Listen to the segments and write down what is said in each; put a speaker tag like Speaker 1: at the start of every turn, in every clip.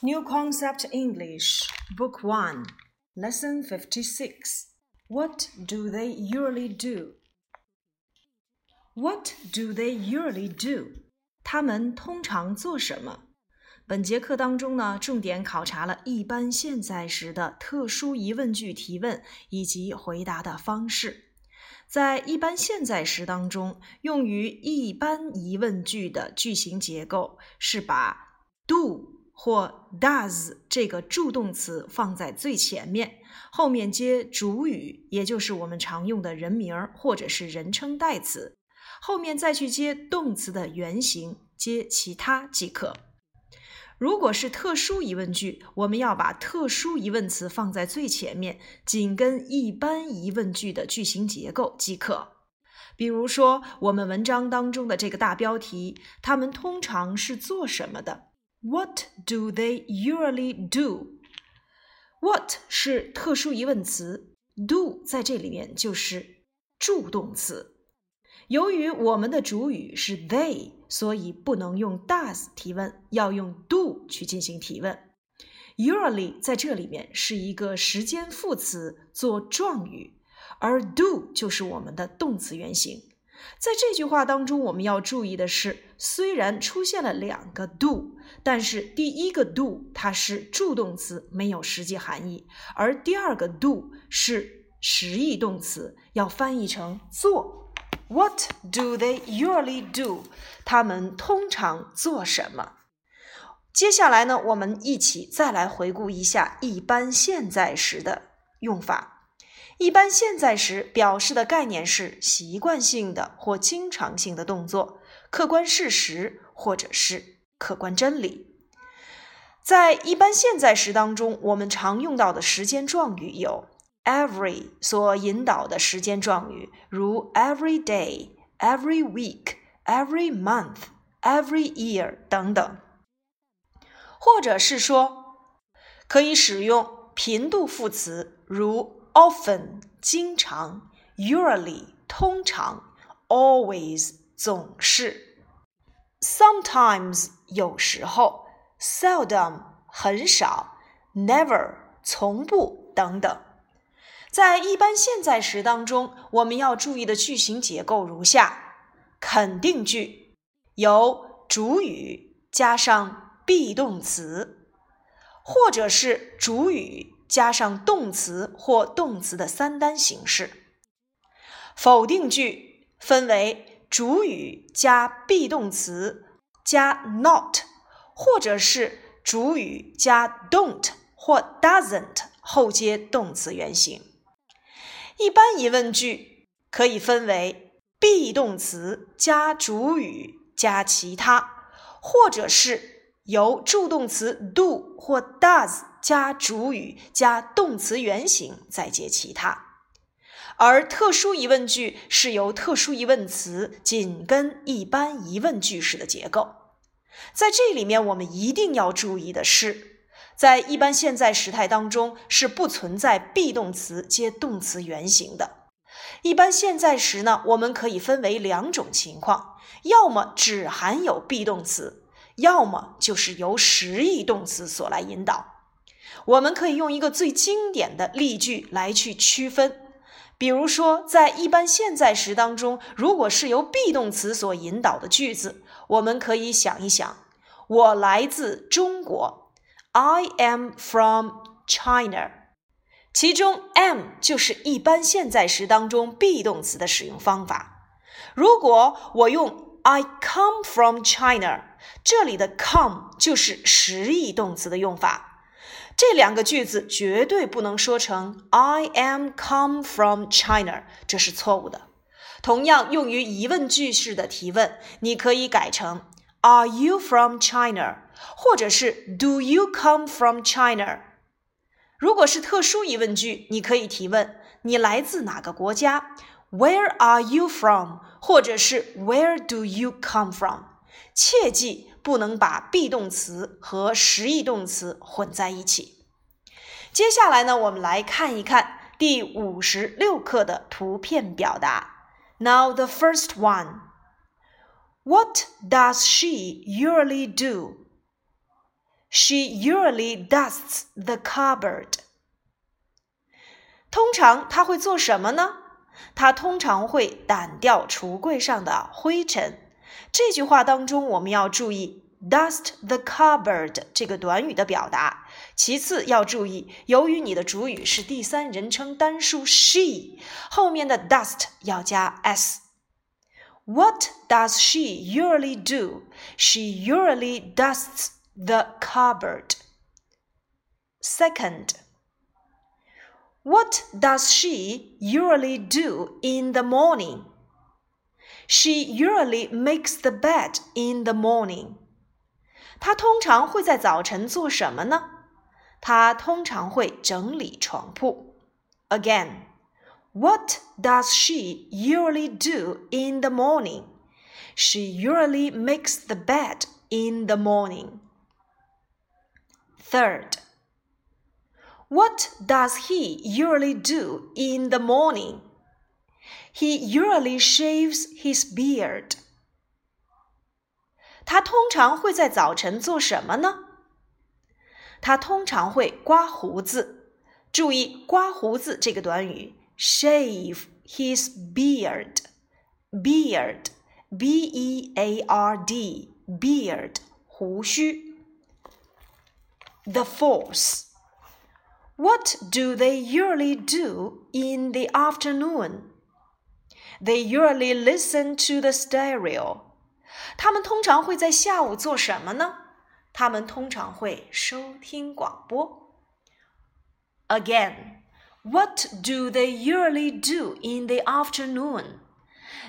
Speaker 1: New Concept English, Book 1, Lesson 56. What do they usually do? What do they usually do? 他们通常做什么？本节课当中呢，重点考察了一般现在时的特殊疑问句提问以及回答的方式。在一般现在时当中，用于一般疑问句的句型结构是把 do。或 does 这个助动词放在最前面，后面接主语，也就是我们常用的人名或者是人称代词，后面再去接动词的原形，接其他即可。如果是特殊疑问句，我们要把特殊疑问词放在最前面，紧跟一般疑问句的句型结构即可。比如说，我们文章当中的这个大标题，他们通常是做什么的？What do they usually do? What 是特殊疑问词，do 在这里面就是助动词。由于我们的主语是 they，所以不能用 does 提问，要用 do 去进行提问。Usually 在这里面是一个时间副词做状语，而 do 就是我们的动词原形。在这句话当中，我们要注意的是，虽然出现了两个 do，但是第一个 do 它是助动词，没有实际含义；而第二个 do 是实义动词，要翻译成做。What do they usually do？他们通常做什么？接下来呢，我们一起再来回顾一下一般现在时的用法。一般现在时表示的概念是习惯性的或经常性的动作、客观事实或者是客观真理。在一般现在时当中，我们常用到的时间状语有 every 所引导的时间状语，如 every day、every week、every month、every year 等等，或者是说可以使用频度副词，如。often 经常，usually 通常，always 总是，sometimes 有时候，seldom 很少，never 从不等等。在一般现在时当中，我们要注意的句型结构如下：肯定句由主语加上 be 动词，或者是主语。加上动词或动词的三单形式。否定句分为主语加 be 动词加 not，或者是主语加 don't 或 doesn't 后接动词原形。一般疑问句可以分为 be 动词加主语加其他，或者是由助动词 do 或 does。加主语加动词原形，再接其他。而特殊疑问句是由特殊疑问词紧跟一般疑问句式的结构。在这里面，我们一定要注意的是，在一般现在时态当中是不存在 be 动词接动词原形的。一般现在时呢，我们可以分为两种情况：要么只含有 be 动词，要么就是由实义动词所来引导。我们可以用一个最经典的例句来去区分，比如说，在一般现在时当中，如果是由 be 动词所引导的句子，我们可以想一想：我来自中国，I am from China。其中 am 就是一般现在时当中 be 动词的使用方法。如果我用 I come from China，这里的 come 就是实义动词的用法。这两个句子绝对不能说成 I am come from China，这是错误的。同样用于疑问句式的提问，你可以改成 Are you from China，或者是 Do you come from China？如果是特殊疑问句，你可以提问你来自哪个国家？Where are you from？或者是 Where do you come from？切记不能把 be 动词和实义动词混在一起。接下来呢，我们来看一看第五十六课的图片表达。Now the first one. What does she usually do? She usually dusts the cupboard. 通常她会做什么呢？她通常会掸掉橱柜上的灰尘。这句话当中，我们要注意 dust the cupboard 这个短语的表达。其次要注意，由于你的主语是第三人称单数 she，后面的 dust 要加 s。What does she usually do? She usually dusts the cupboard. Second, what does she usually do in the morning? She usually makes the bed in the morning. 她通常会在早晨做什么呢？她通常会整理床铺。Again, what does she usually do in the morning? She usually makes the bed in the morning. Third, what does he usually do in the morning? He usually shaves his beard. 他通常会在早晨做什么呢？他通常会刮胡子。注意“刮胡子”这个短语，shave his beard，beard，b e a r d，beard，胡须。The force. What do they usually do in the afternoon? They usually listen to the stereo. 他们通常会在下午做什么呢？他们通常会收听广播。Again, what do they usually do in the afternoon?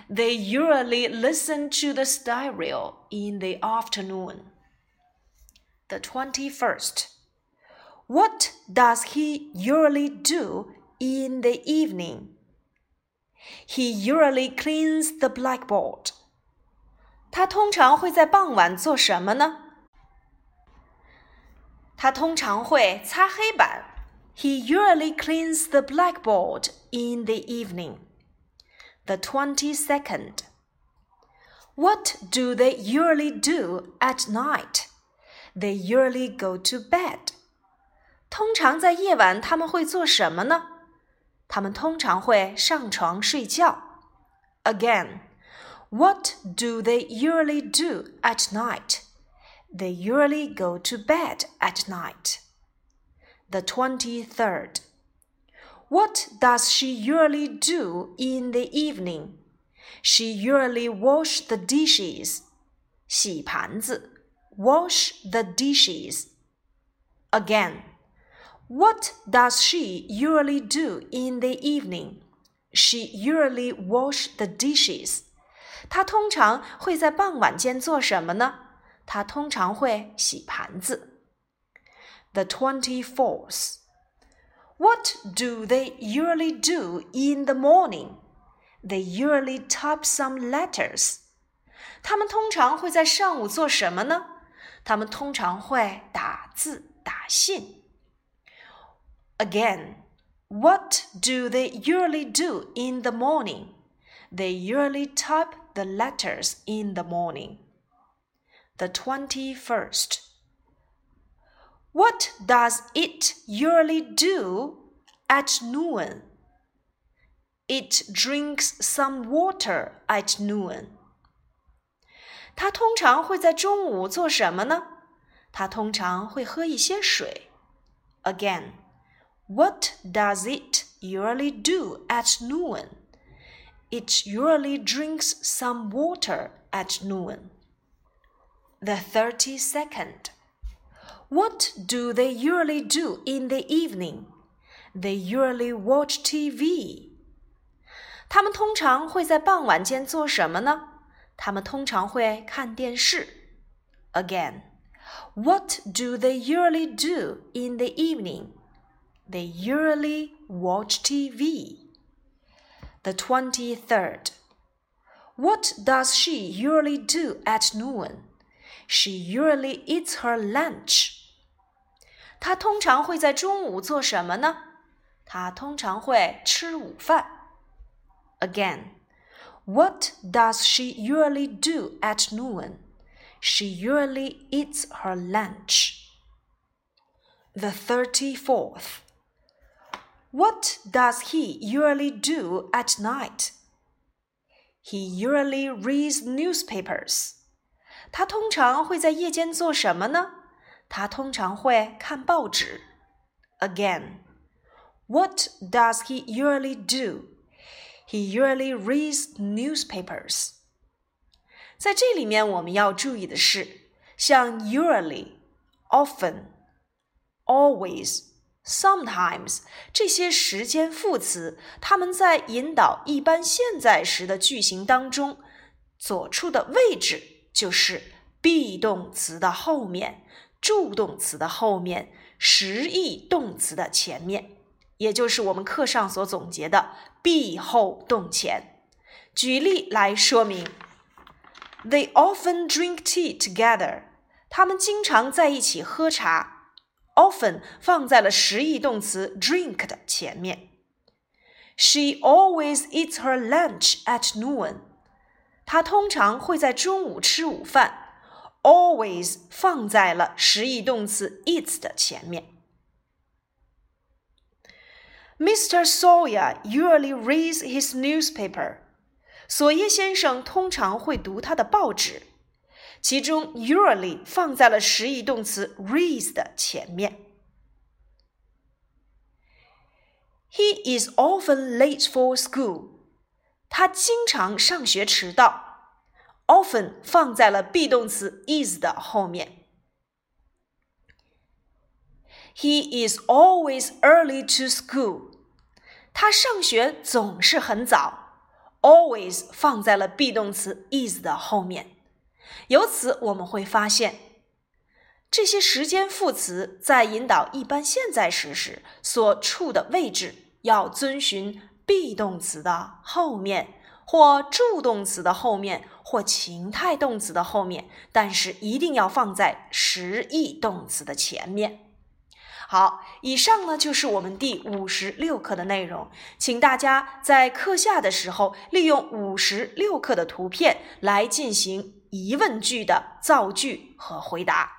Speaker 1: They usually listen to the stereo in the afternoon. The 21st. What does he usually do in the evening? He usually cleans the blackboard. 他通常会在傍晚做什么呢？他通常会擦黑板。He usually cleans the blackboard in the evening. The twenty-second. What do they usually do at night? They usually go to bed. 通常在夜晚他们会做什么呢？ 他们通常会上床睡觉。Again. What do they usually do at night? They usually go to bed at night. The 23rd. What does she usually do in the evening? She usually wash the dishes. 洗盘子 wash the dishes. Again, what does she usually do in the evening? She usually wash the dishes. 他通常会在傍晚间做什么呢？他通常会洗盘子。The twenty-fourth. What do they usually do in the morning? They usually type some letters. 他们通常会在上午做什么呢？他们通常会打字打信。 Again, what do they usually do in the morning? They usually type the letters in the morning. The 21st. What does it usually do at noon? It drinks some water at noon. 它通常会在中午做什么呢？它通常会喝一些水。Again, what does it usually do at noon? It usually drinks some water at noon. The 32nd. What do they usually do in the evening? They usually watch TV. 他们通常会在傍晚间做什么呢？他们通常会看电视。Again, what do they usually do in the evening? They usually watch TV. The 23rd. What does she usually do at noon? She usually eats her lunch. 她通常会在中午做什么呢？她通常会吃午饭。Again, what does she usually do at noon? She usually eats her lunch. The thirty-fourth. What does he usually do at night? He usually reads newspapers. 他通常会在夜间做什么呢？他通常会看报纸。Again, what does he usually do? He usually reads newspapers. 在这里面，我们要注意的是，像 usually、often、always。 Sometimes 这些时间副词，它们在引导一般现在时的句型当中，所处的位置就是 be 动词的后面、助动词的后面、实义动词的前面，也就是我们课上所总结的 be 后动前。举例来说明：They often drink tea together。他们经常在一起喝茶。often 放在了实义动词 drink 的前面。She always eats her lunch at noon。她通常会在中午吃午饭。Always 放在了实义动词 eats 的前面。Mr. Sawyer usually reads his newspaper。索耶先生通常会读他的报纸。 其中 usually 放在了实义动词 reads 的前面。He is often late for school。他经常上学迟到。often 放在了 be 动词 is 的后面。He is always early to school。他上学总是很早。always 放在了 be 动词 is 的后面。 由此我们会发现，这些时间副词在引导一般现在时时所处的位置要遵循 be 动词的后面，或助动词的后面，或情态动词的后面，但是一定要放在实义动词的前面。好，以上呢就是我们第五十六课的内容，请大家在课下的时候利用五十六课的图片来进行。疑问句的造句和回答。